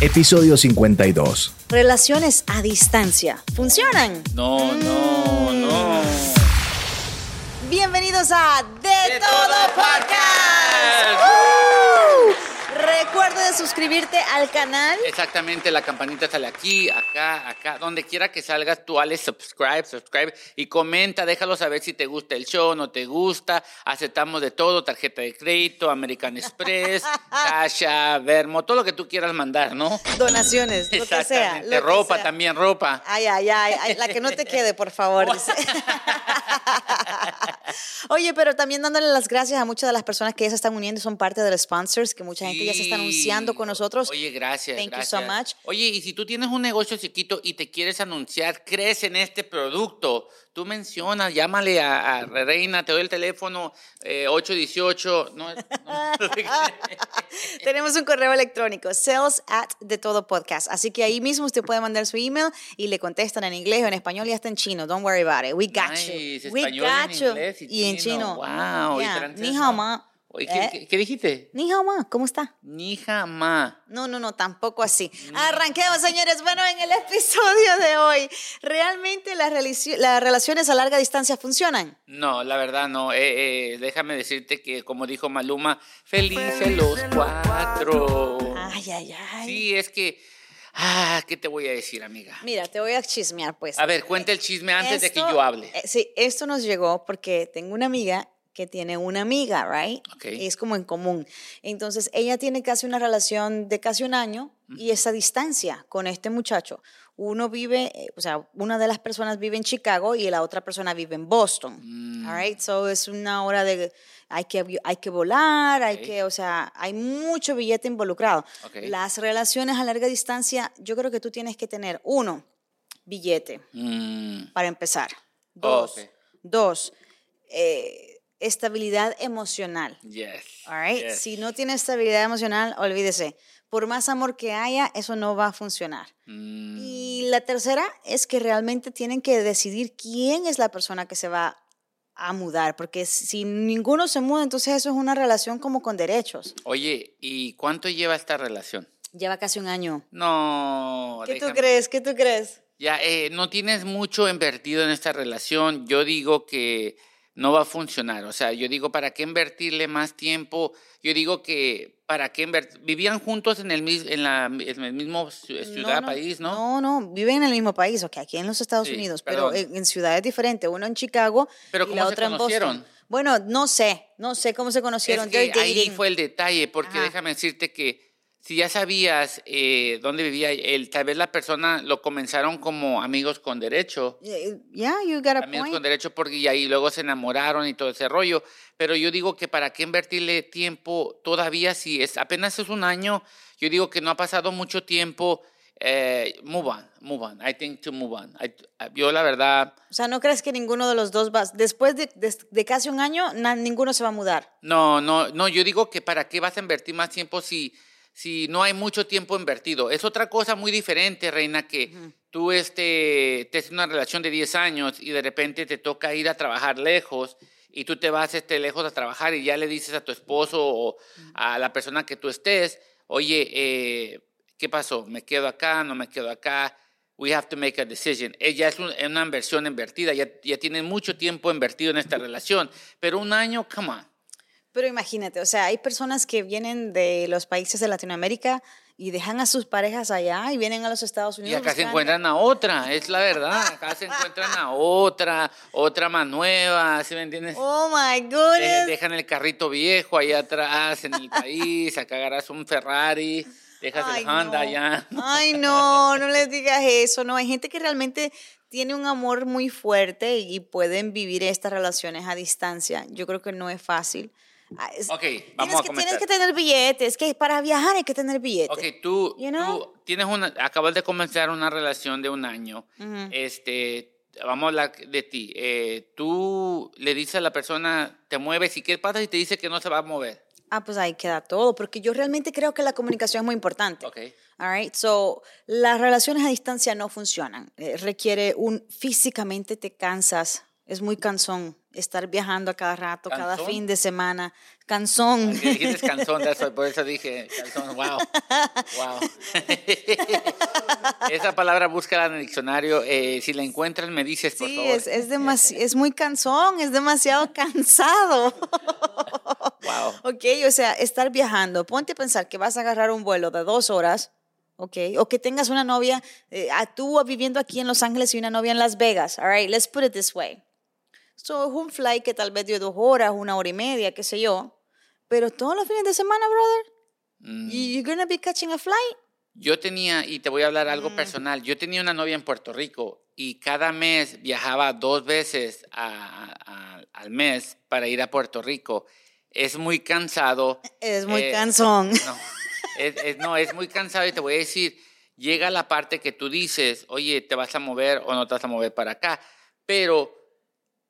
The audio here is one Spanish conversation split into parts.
episodio 52. Relaciones a distancia. ¿Funcionan? No, no, no. Bienvenidos a De, De Todo Todo Podcast. Podcast. ¡Woo! Recuerda de suscribirte al canal. Exactamente, la campanita sale aquí, acá, acá, donde quiera que salgas, tú dale subscribe, subscribe y comenta, déjalo saber si te gusta el show, no te gusta, aceptamos de todo, tarjeta de crédito, American Express, Cash App, Vermo, todo lo que tú quieras mandar, ¿no? Donaciones, lo que sea. Lo que ropa sea. también, ropa. Ay, ay, ay, ay, la que no te quede, por favor. dice. Oye, pero también dándole las gracias a muchas de las personas que ya se están uniendo y son parte de los sponsors, que mucha gente ya se está anunciando con nosotros. Oye, gracias. Thank you so much. Oye, y si tú tienes un negocio chiquito y te quieres anunciar, crees en este producto, tú mencionas, llámale a, a Reina, te doy el teléfono eh, 818. No, no. Tenemos un correo electrónico, sales at de todo podcast. Así que ahí mismo usted puede mandar su email y le contestan en inglés o en español y hasta en chino. Don't worry about it. We got Nice, you. We español, got en you. inglés y y en chino. Wow, Yeah. Ni ¿qué, ¿Eh? qué- qué dijiste? Ni ma. ¿Cómo está? Ni jamás. No, no, no, tampoco así. Arranquemos, señores. Bueno, en el episodio de hoy, ¿realmente las relaciones a larga distancia funcionan? No, la verdad no. Eh, eh, déjame decirte que, como dijo Maluma, felices los cuatro. Ay, ay, ay. Sí, es que. Ah, ¿qué te voy a decir, amiga? Mira, te voy a chismear, pues. A ver, cuenta el chisme antes de que yo hable. eh, sí, esto nos llegó porque tengo una amiga que tiene una amiga, right? Ok. Es como en común. Entonces, ella tiene casi una relación de casi un año y esa distancia con este muchacho. Uno vive, eh, o sea, una de las personas vive en Chicago y la otra persona vive en Boston. Mm. All right? So, es una hora de, hay que, hay que volar, hay que, o sea, hay mucho billete involucrado. Las relaciones a larga distancia, yo creo que tú tienes que tener, uno, billete Mm, para empezar. Oh, Dos, dos eh, estabilidad emocional. yes. all right? yes. Si no tiene estabilidad emocional, olvídese. Por más amor que haya, eso no va a funcionar. Mm, Y la tercera es que realmente tienen que decidir quién es la persona que se va a mudar, porque si ninguno se muda, entonces eso es una relación como con derechos. Oye, ¿y cuánto lleva esta relación? Lleva casi un año. No. ¿Qué tú crees? ¿Qué tú crees? Ya, eh, no tienes mucho invertido en esta relación. Yo digo que no va a funcionar. O sea, yo digo, ¿para qué invertirle más tiempo? Yo digo que, ¿para qué invertir? Vivían juntos en el, en la, en el mismo ciu- ciudad, país, ¿no? No, no, viven en el mismo país, ok, aquí en los Estados Sí, Unidos, pero en, en ciudades diferentes, uno en Chicago Pero y ¿cómo la se otra en conocieron? Boston. Bueno, no sé, no sé cómo se conocieron. Es que They're ahí fue el detalle, porque Ajá. déjame decirte que si ya sabías eh, dónde vivía él, tal vez la persona lo comenzaron como amigos con derecho. Yeah, you got a amigos point. con derecho porque y ahí luego se enamoraron y todo ese rollo. Pero yo digo que para qué invertirle tiempo todavía si es apenas es un año. Yo digo que no ha pasado mucho tiempo. Eh, move on, move on. I think to move on. I- yo la verdad O sea, ¿no crees que ninguno de los dos va, después de, de- de casi un año, na- ninguno se va a mudar? no, no, no. Yo digo que para qué vas a invertir más tiempo si si no hay mucho tiempo invertido. Es otra cosa muy diferente, Reina, que tú este, te una relación de 10 años y de repente te toca ir a trabajar lejos y tú te vas este, lejos a trabajar y ya le dices a tu esposo o a la persona que tú estés, oye, eh, ¿qué pasó? ¿Me quedo acá? ¿No me quedo acá? We have to make a decision. Ella es un- una inversión invertida, ya, ya tienen mucho tiempo invertido en esta relación, pero un año, come on. Pero imagínate, o sea, hay personas que vienen de los países de Latinoamérica y dejan a sus parejas allá y vienen a los Estados Y Unidos. acá se buscando- encuentran a otra, es la verdad. Acá se encuentran a otra, otra más nueva, ¿sí me entiendes? Oh my goodness. dejan el carrito viejo ahí atrás en el país, acá agarras un Ferrari, dejas Ay, el Honda no. allá. Ay, no, no les digas eso. No, hay gente que realmente tiene un amor muy fuerte y pueden vivir estas relaciones a distancia. Yo creo que no es fácil. Ah, Ok, vamos a que, comenzar. Tienes que tener billetes, que para viajar hay que tener billetes. Ok, tú, You know? tú tienes una, acabas de comenzar una relación de un año. Este, vamos a hablar de ti. Eh, tú le dices a la persona, te mueves, ¿y qué pasa si te dice que no se va a mover? Ah, pues ahí queda todo, porque yo realmente creo que la comunicación es muy importante. Ok. All right, so las relaciones a distancia no funcionan. Eh, requiere un físicamente te cansas Es muy cansón estar viajando a cada rato, cada ¿Cansón? fin de semana. Cansón. Que dijiste eso, por eso dije wow, wow. Esa palabra búscala en el diccionario, eh, si la encuentras me dices, por Sí, favor. es, es, es muy cansón, es demasiado cansado. Wow. Ok, o sea, estar viajando. Ponte a pensar que vas a agarrar un vuelo de dos horas, ok, o que tengas una novia, eh, ah, tú viviendo aquí en Los Ángeles y una novia en Las Vegas. All right, let's put it this way. So, es un flight que tal vez dio dos horas, una hora y media, qué sé yo. Pero todos los fines de semana, brother, Mm. you- you're gonna be catching a flight. Yo tenía, y te voy a hablar Mm. algo personal, yo tenía una novia en Puerto Rico y cada mes viajaba dos veces a- a- al mes para ir a Puerto Rico. Es muy cansado. Es muy eh, cansón. No es, es- no, es muy cansado y te voy a decir, llega la parte que tú dices, oye, te vas a mover o no te vas a mover para acá, pero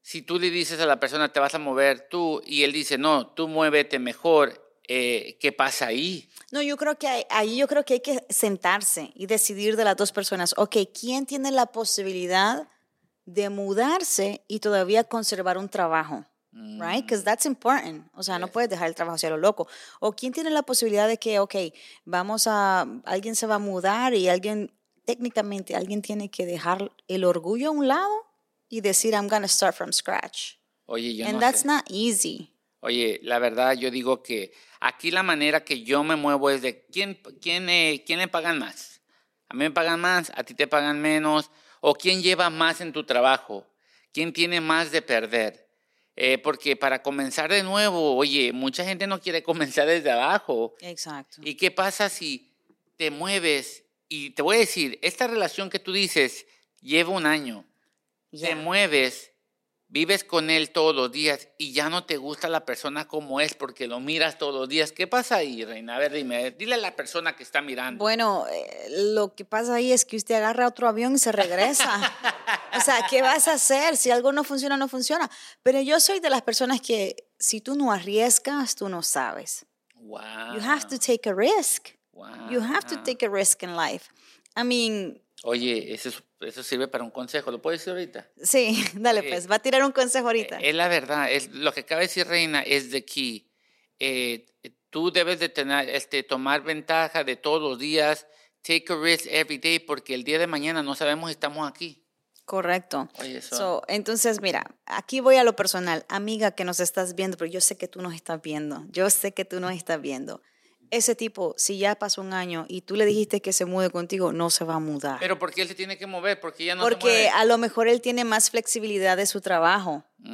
si tú le dices a la persona, te vas a mover tú, y él dice, no, tú muévete mejor, eh, ¿qué pasa ahí? No, yo creo que hay- ahí yo creo que hay que sentarse y decidir de las dos personas, ok, ¿quién tiene la posibilidad de mudarse y todavía conservar un trabajo? Right? Because that's important. O sea, no puedes dejar el trabajo hacia lo loco. O quién tiene la posibilidad de que, ok, vamos a, alguien se va a mudar y alguien, técnicamente, alguien tiene que dejar el orgullo a un lado y decir, I'm going to start from scratch. Oye, yo And no that's sé. not easy. Oye, la verdad, yo digo que aquí la manera que yo me muevo es de quién, quién, eh, quién le pagan más. A mí me pagan más, a ti te pagan menos. O quién lleva más en tu trabajo. Quién tiene más de perder. Eh, porque para comenzar de nuevo, oye, mucha gente no quiere comenzar desde abajo. Exacto. ¿Y qué pasa si te mueves? Y te voy a decir, esta relación que tú dices lleva un año. Te Yeah. mueves, vives con él todos los días y ya no te gusta la persona como es porque lo miras todos los días. ¿Qué pasa ahí, Reina? A ver, dime, dile a la persona que está mirando. Bueno, eh, lo que pasa ahí es que usted agarra otro avión y se regresa. o sea, ¿qué vas a hacer? Si algo no funciona, no funciona. Pero yo soy de las personas que si tú no arriesgas, tú no sabes. wow. You have to take a risk. wow. You have to take a risk in life. I mean, Oye, eso, es- eso sirve para un consejo. ¿Lo puedes decir ahorita? sí, dale Eh, pues, va a tirar un consejo ahorita. Es la verdad, es, lo que acaba de decir Reina es de que eh, tú debes de tener, este, tomar ventaja de todos los días, take a risk every day, porque el día de mañana no sabemos si estamos aquí. Correcto. Oye, eso. So, entonces, mira, aquí voy a lo personal. Amiga que nos estás viendo, pero yo sé que tú nos estás viendo. Yo sé que tú nos estás viendo. Ese tipo, si ya pasó un año y tú le dijiste que se mude contigo, no se va a mudar. Pero ¿por qué él se tiene que mover? Porque ya no se Porque mueve. a lo mejor él tiene más flexibilidad de su trabajo, de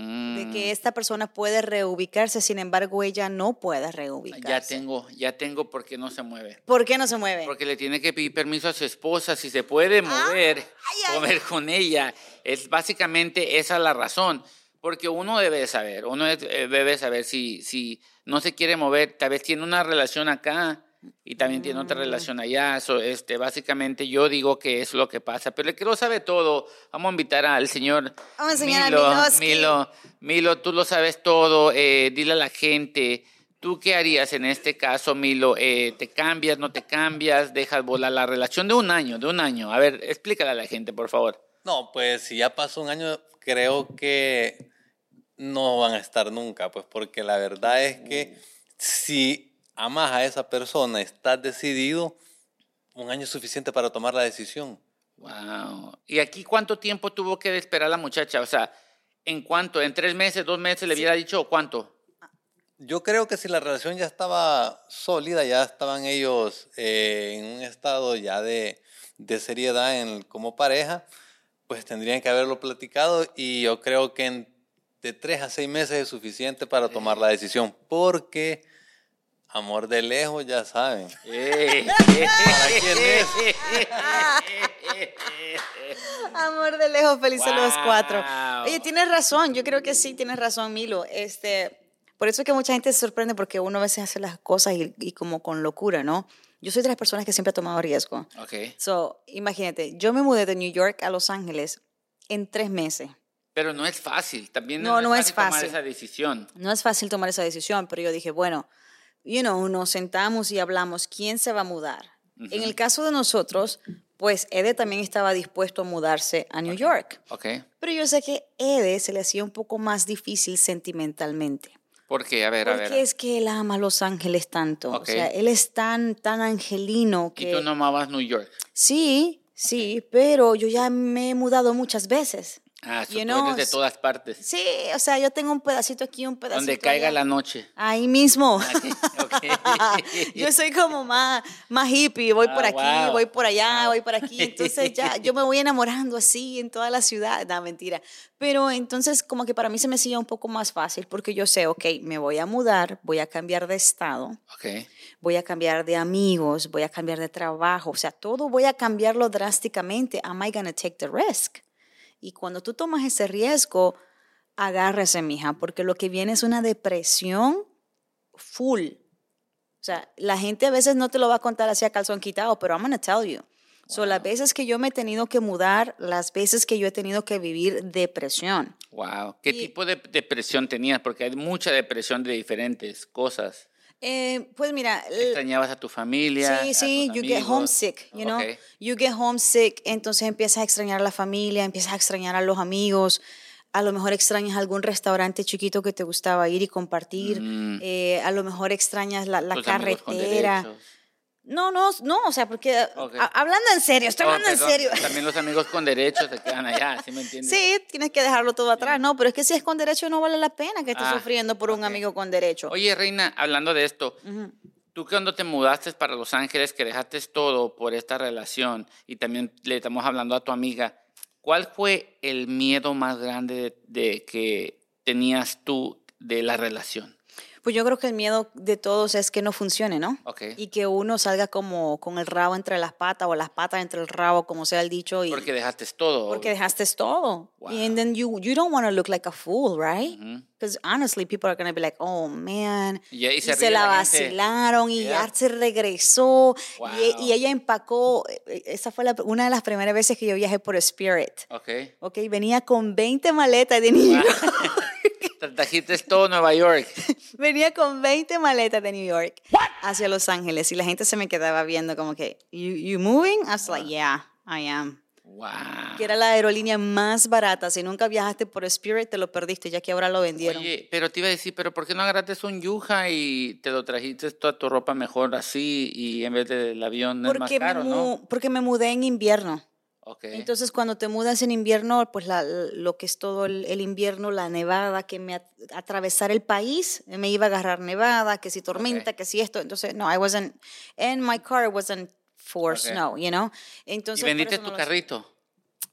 Mm, que esta persona puede reubicarse, sin embargo, ella no puede reubicarse. ya tengo, ya tengo por qué no se mueve. ¿Por qué no se mueve? Porque le tiene que pedir permiso a su esposa si se puede mover, ay, comer con ella. Es básicamente esa la razón. Porque uno debe saber, uno eh, debe saber si, si no se quiere mover, tal vez tiene una relación acá y también tiene Mm. otra relación allá. So, este, básicamente yo digo que es lo que pasa. Pero el que lo sabe todo, vamos a invitar al señor Vamos a enseñar a Milo. Miloski. Milo, Milo, tú lo sabes todo, eh, dile a la gente. ¿Tú qué harías en este caso, Milo? Eh, ¿Te cambias, no te cambias? ¿Dejas volar la relación de un año, de un año? A ver, explícale a la gente, por favor. No, pues si ya pasó un año, creo que no van a estar nunca, pues porque la verdad es que si amas a esa persona, estás decidido, un año es suficiente para tomar la decisión. Wow. ¿Y aquí cuánto tiempo tuvo que esperar la muchacha? O sea, ¿en cuánto? ¿En tres meses, dos meses le hubiera dicho cuánto? Yo creo que si la relación ya estaba sólida, ya estaban ellos eh, en un estado ya de, de seriedad en, como pareja, pues tendrían que haberlo platicado y yo creo que en, de tres a seis meses es suficiente para tomar la decisión, porque amor de lejos ya saben. Eh. ¿Para quién es? Amor de lejos, felices los cuatro. Wow. Oye, tienes razón, yo creo que sí, tienes razón, Milo. Este, por eso es que mucha gente se sorprende porque uno a veces hace las cosas y, y como con locura, ¿no? Yo soy de las personas que siempre ha tomado riesgo. Ok. So, imagínate, yo me mudé de New York a Los Ángeles en tres meses. Pero no es fácil, también No, no es tomar fácil. esa decisión. No es fácil tomar esa decisión, pero yo dije, bueno, you know, nos sentamos y hablamos, ¿quién se va a mudar? En el caso de nosotros, pues Ede también estaba dispuesto a mudarse a New York. Pero yo sé que Ede se le hacía un poco más difícil sentimentalmente. ¿Por qué? A ver, a Porque ver. es que él ama a Los Ángeles tanto. O sea, él es tan, tan angelino Y que... tú no amabas New York. Sí, sí, pero yo ya me he mudado muchas veces. Ah, You know, de todas partes. Sí, o sea, yo tengo un pedacito aquí, un pedacito Donde caiga allá. la noche. Ahí mismo. Aquí, ok. yo soy como más, más hippie, voy por Ah, aquí, wow. voy por allá, Wow. voy por aquí. Entonces ya yo me voy enamorando así en toda la ciudad. No, mentira. Pero entonces como que para mí se me hacía un poco más fácil porque yo sé, ok, me voy a mudar, voy a cambiar de estado, Ok. voy a cambiar de amigos, voy a cambiar de trabajo, o sea, todo voy a cambiarlo drásticamente. Am I gonna take the risk? Y cuando tú tomas ese riesgo, agárrese, mija, porque lo que viene es una depresión full. O sea, la gente a veces no te lo va a contar así a calzón quitado, pero I'm gonna tell you. So, las veces que yo me he tenido que mudar, las veces que yo he tenido que vivir depresión. Wow. ¿Qué Y- tipo de depresión tenías? Porque hay mucha depresión de diferentes cosas. Eh, pues mira, Extrañabas a tu familia. Sí, sí, you get homesick, you know. You get homesick, entonces empiezas a extrañar a la familia, empiezas a extrañar a los amigos, a lo mejor extrañas algún restaurante chiquito que te gustaba ir y compartir, Mm. eh, a lo mejor extrañas la, carretera. No, no, no, o sea, porque a- hablando en serio, estoy hablando en serio. También los amigos con derechos se quedan allá, ¿sí me entiendes? Sí, tienes que dejarlo todo atrás, no, pero es que si es con derecho no vale la pena que estés Ah, sufriendo por un amigo con derecho. Oye, Reina, hablando de esto, tú cuando te mudaste para Los Ángeles, que dejaste todo por esta relación y también le estamos hablando a tu amiga, ¿cuál fue el miedo más grande de, de que tenías tú de la relación? Pues yo creo que el miedo de todos es que no funcione, ¿no? Ok. Y que uno salga como con el rabo entre las patas o las patas entre el rabo, como sea el dicho. Y, Porque dejaste todo. porque dejaste todo. Wow. And then you, you don't want to look like a fool, right? Because honestly, people are going to be like, oh, man. Y se la vacilaron y Yeah. ya se regresó. Wow. Y, y ella empacó. eh, Esa fue la- una de las primeras veces que yo viajé por Spirit. Ok. Ok, venía con 20 maletas de York. Te trajiste todo Nueva York. Venía con 20 maletas de New York hacia Los Ángeles y la gente se me quedaba viendo como que, you, you moving? I was like, yeah, I am. Wow. Que era la aerolínea más barata. Si nunca viajaste por Spirit, te lo perdiste, ya que ahora lo vendieron. Oye, pero te iba a decir, pero ¿por qué no agarraste un yuja y te lo trajiste toda tu ropa mejor así y en vez del avión no es más porque, caro, me, ¿no? porque me mudé en invierno. Ok. Entonces, cuando te mudas en invierno, pues la- lo que es todo el, el invierno, la nevada, que me at- atravesar el país, me iba a agarrar nevada, que si tormenta, Ok. que si esto. Entonces, no, I wasn't, and my car wasn't for Ok. snow, you know. ¿Y Entonces, por vendiste no tu lo- carrito?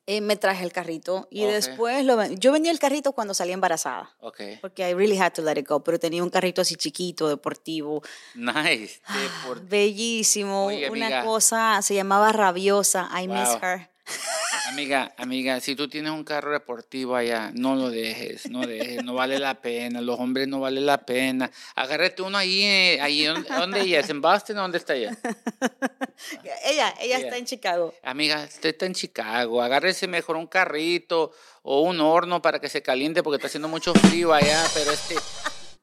Eh, me traje el carrito y después lo yo vendí el carrito cuando salí embarazada. Porque I really had to let it go, pero tenía un carrito así chiquito, deportivo, Nice. De por- bellísimo, Oye, una cosa, se llamaba Rabiosa, I miss Wow. her. Amiga, amiga, si tú tienes un carro deportivo allá, no lo dejes, no dejes, no vale la pena, los hombres no vale la pena. Agárrate uno ahí, eh, ahí ¿dónde, ella es? ¿En Boston o dónde está ella? Ella, ella está en Chicago. Amiga, usted está en Chicago, agárrese mejor un carrito o un horno para que se caliente porque está haciendo mucho frío allá, pero este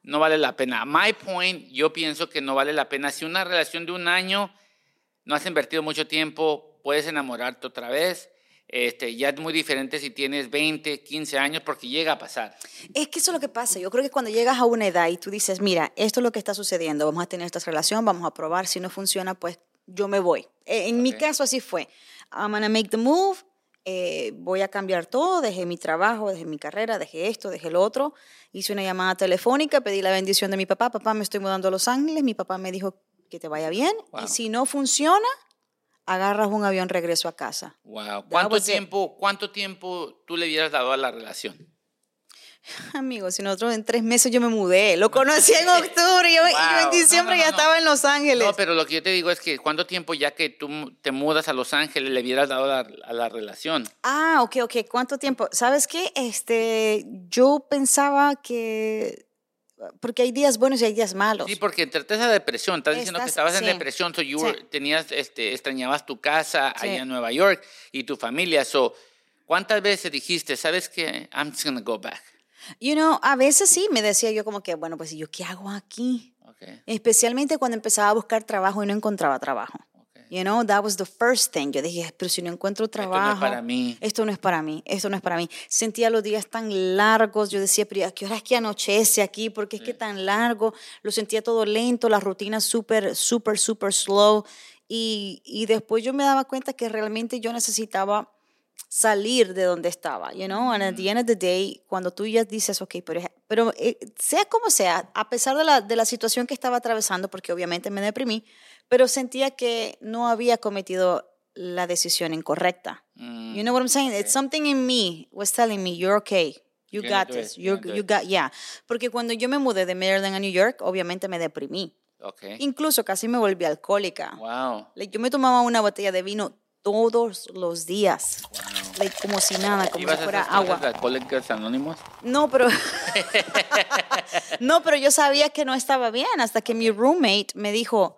no vale la pena. My point, yo pienso que no vale la pena. Si una relación de un año no has invertido mucho tiempo, puedes enamorarte otra vez. Este, ya es muy diferente si tienes 20, 15 años porque llega a pasar. Es que eso es lo que pasa. Yo creo que cuando llegas a una edad y tú dices, mira, esto es lo que está sucediendo, vamos a tener esta relación, vamos a probar, si no funciona, pues yo me voy. Eh, En mi Ok. caso así fue. I'm gonna make the move, eh, voy a cambiar todo, dejé mi trabajo, dejé mi carrera, dejé esto, dejé lo otro. Hice una llamada telefónica, pedí la bendición de mi papá, papá, me estoy mudando a Los Ángeles, mi papá me dijo que te vaya bien Wow. y si no funciona, agarras un avión regreso a casa. Wow. ¿Cuánto tiempo, ¿Cuánto tiempo tú le hubieras dado a la relación? Amigos, si nosotros en tres meses yo me mudé, lo conocí en octubre y yo, yo en diciembre No, no, ya no, estaba en Los Ángeles. No, pero lo que yo te digo es que cuánto tiempo ya que tú te mudas a Los Ángeles le hubieras dado a la, a la relación. Ah, ok, ok. ¿Cuánto tiempo? ¿Sabes qué? Este, yo pensaba que, porque hay días buenos y hay días malos. Sí, porque entraste esa depresión. Estás diciendo que Estás- estabas en sí. depresión, so you Sí. were- tenías, este, extrañabas tu casa Sí. allá en Nueva York y tu familia. So, ¿cuántas veces dijiste, sabes que I'm just gonna go back? You know, a veces sí me decía yo como que, bueno, pues ¿y yo qué hago aquí? Okay, Especialmente cuando empezaba a buscar trabajo y no encontraba trabajo. You know, that was the first thing. Yo dije, pero si no encuentro no es trabajo. para mí. Esto no es para mí. Esto no es para mí. Sentía los días tan largos. Yo decía, pero ¿a qué hora es que anochece aquí? Porque es que tan largo. Lo sentía todo lento, la rutina súper, súper, súper slow. Y, y después yo me daba cuenta que realmente yo necesitaba salir de donde estaba, you know, and at the end of the day, cuando tú ya dices, ok, pero, pero eh, sea como sea, a pesar de la, de la situación que estaba atravesando, porque obviamente me deprimí, pero sentía que no había cometido la decisión incorrecta. Mm, You know what I'm saying? It's something in me was telling me, you're okay. You got this. it, you're you got, yeah. Porque cuando yo me mudé de Maryland a New York, obviamente me deprimí. Ok. Incluso casi me volví alcohólica. Wow. Like, yo me tomaba una botella de vino todos los días. Like, como si nada, como si ¿Ibas a fuera esas cosas agua. de Alcohólicos Anónimos? No, pero No, pero yo sabía que no estaba bien hasta que mi roommate me dijo,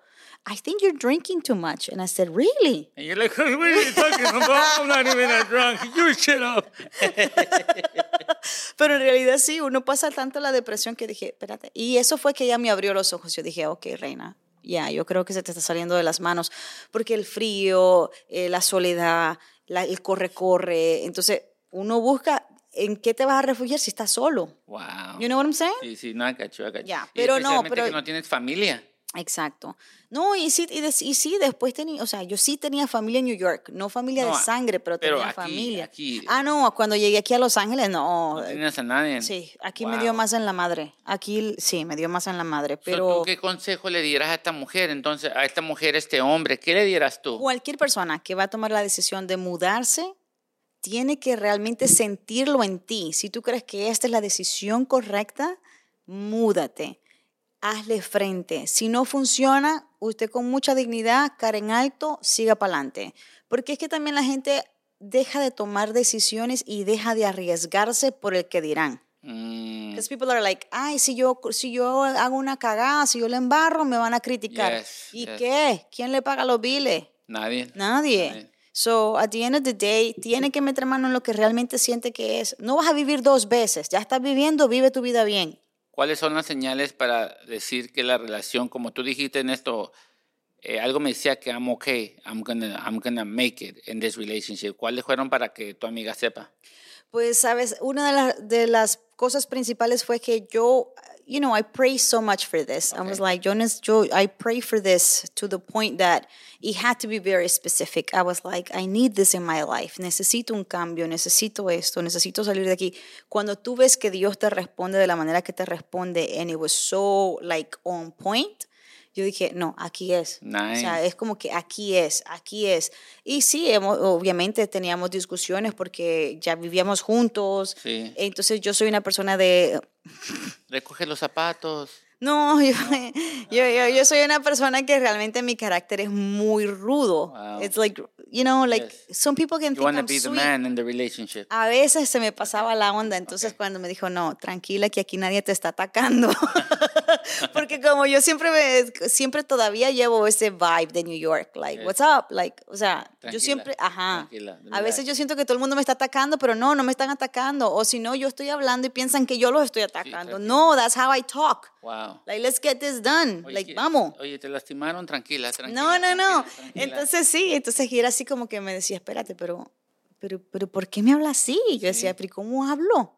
"I think you're drinking too much." And I said, "Really?" And you're like, what are you talking about? I'm not even that drunk. You shut up. Pero en realidad sí, uno pasa tanto la depresión que dije, espérate. Y eso fue que ella me abrió los ojos. Yo dije, ok, reina, ya, yo creo que se te está saliendo de las manos. Porque el frío, eh, la soledad, la- el corre-corre. Entonces, uno busca en qué te vas a refugiar si estás solo. Wow. You know what I'm saying? Sí, sí, no, I got you, I got you. Ya, Y pero no, pero- que no tienes familia. Exacto. No, y sí, y, des- y sí, después tenía, o sea, yo sí tenía familia en New York, no familia No, de sangre, pero, pero tenía aquí- familia. aquí- ah, no, cuando llegué aquí a Los Ángeles, no. No tenías a nadie. Sí, aquí me dio Wow. más en la madre. Aquí sí, me dio más en la madre, pero ¿Tú qué consejo le dieras a esta mujer? Entonces, a esta mujer, a este hombre, ¿qué le dieras tú? cualquier persona que va a tomar la decisión de mudarse tiene que realmente sentirlo en ti. Si tú crees que esta es la decisión correcta, múdate. Hazle frente. Si no funciona, usted con mucha dignidad, cara en alto, siga para adelante. Porque es que también la gente deja de tomar decisiones y deja de arriesgarse por el que dirán. Mm, Because people are like, ay, si yo, si yo hago una cagada, si yo le embarro, me van a criticar. Yes, ¿Y yes. qué? ¿Quién le paga los biles? nadie. Nadie. Nadie. So, at the end of the day, tiene que meter mano en lo que realmente siente que es. No vas a vivir dos veces. Ya estás viviendo, vive tu vida bien. ¿Cuáles son las señales para decir que la relación, como tú dijiste en esto, eh, algo me decía que I'm okay, I'm gonna, I'm gonna make it in this relationship? ¿Cuáles fueron para que tu amiga sepa? Pues, sabes, una de, la- de las cosas principales fue que yo, you know, I pray so much for this. I was like, Jonas, yo, I pray for this to the point that it had to be very specific. I was like, I need this in my life. Necesito un cambio, necesito esto, necesito salir de aquí. Cuando tú ves que Dios te responde de la manera que te responde, and it was so like on point, yo dije, no, aquí es. O sea, Nice. es como que aquí es, aquí es. Y sí, hemos- obviamente teníamos discusiones porque ya vivíamos juntos. Sí. Entonces yo soy una persona de... Recoge los zapatos. No, yo, yo, yo, yo soy una persona que realmente mi carácter es muy rudo. Wow. It's like, you know, like Yes. some people can You think want to I'm be the man in the relationship. A veces se me pasaba la onda, entonces cuando me dijo, no, tranquila que aquí nadie te está atacando. Porque como yo siempre me, siempre todavía llevo ese vibe de New York, like, Yes. what's up? Like, o sea, yo Tranquila, siempre, ajá. A veces yo siento que todo el mundo me está atacando, pero no, no me están atacando. O si no, yo estoy hablando y piensan que yo los estoy atacando. tranquila. no, that's how I talk. Wow. Like, let's get this done. Oye, like, que- vamos. Oye, te lastimaron, tranquila, tranquila. No, no, no. tranquila, tranquila. Entonces sí, entonces era así como que me decía, espérate, pero, pero, pero ¿por qué me habla así? Yo decía, pero ¿y ¿cómo hablo?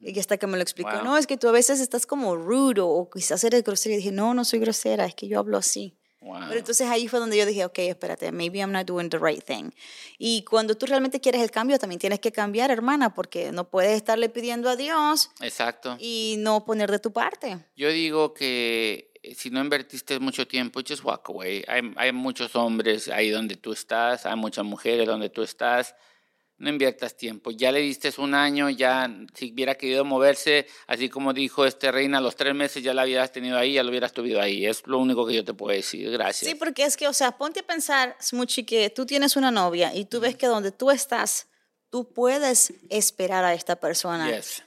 Y hasta que me lo explicó, Wow. no, es que tú a veces estás como rudo o quizás eres grosera. Y dije, no, no soy grosera, es que yo hablo así. Wow. Pero entonces ahí fue donde yo dije, ok, espérate, maybe I'm not doing the right thing. Y cuando tú realmente quieres el cambio, también tienes que cambiar, hermana, porque no puedes estarle pidiendo a Dios Exacto. y no poner de tu parte. Yo digo que eh, si no invertiste mucho tiempo, just walk away. Hay, hay muchos hombres ahí donde tú estás, hay muchas mujeres donde tú estás. No inviertas tiempo. Ya le diste un año, ya si hubiera querido moverse, así como dijo este reina, a los tres meses ya la hubieras tenido ahí, ya lo hubieras tuvido ahí. Es lo único que yo te puedo decir. Gracias. Sí, porque es que, o sea, ponte a pensar, Smuchi, que tú tienes una novia y tú ves que donde tú estás, tú puedes esperar a esta persona. Yes.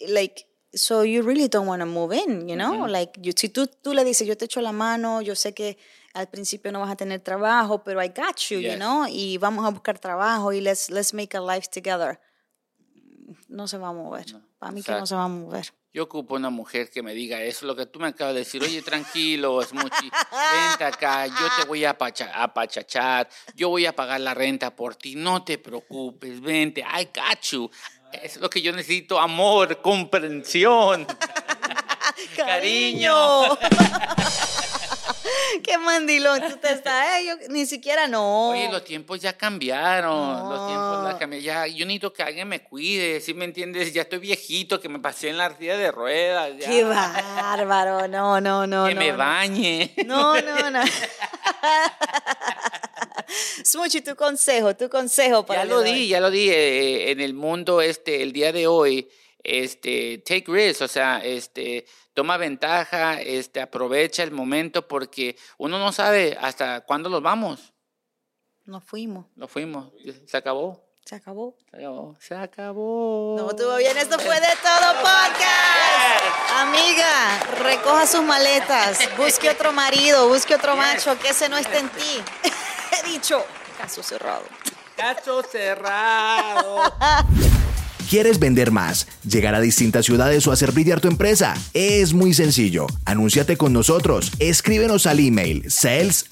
Like, so you really don't want to move in, you know? Like, you- si tú, tú le dices, yo te echo la mano, yo sé que al principio no vas a tener trabajo, pero I got you, you Yes. know? Y vamos a buscar trabajo y let's, let's make a life together. No se va a mover. No, Para mí que no se va a mover. Yo ocupo una mujer que me diga eso, lo que tú me acabas de decir. Oye, tranquilo, Smuchi, vente acá, yo te voy a apachachar, yo voy a pagar la renta por ti, no te preocupes, vente, I got you. Es lo que yo necesito, amor, comprensión, cariño. Qué mandilón tú te estás. Eh, yo, ni siquiera no. Oye, los tiempos ya cambiaron. Los tiempos ya cambiaron. Yo necesito que alguien me cuide. ¿Sí me entiendes? Ya estoy viejito, que me pasé en la silla de ruedas. Qué bárbaro. No, no, no. Que me bañe. No, no, no. Smuchi, tu consejo, tu consejo para Ya lo di, ya lo di. Eh, en el mundo, este, el día de hoy, este, take risks, o sea, este, toma ventaja, este, aprovecha el momento porque uno no sabe hasta cuándo los vamos. Nos fuimos. Nos fuimos. Se acabó. Se acabó. Se acabó. Se acabó. No, estuvo bien. Esto fue de todo podcast. Amiga, recoja sus maletas. Busque otro marido, busque otro macho que ese no esté en ti. He dicho, caso cerrado. Caso cerrado. ¿Quieres vender más, llegar a distintas ciudades o hacer brillar tu empresa? Es muy sencillo. Anúnciate con nosotros. Escríbenos al email sales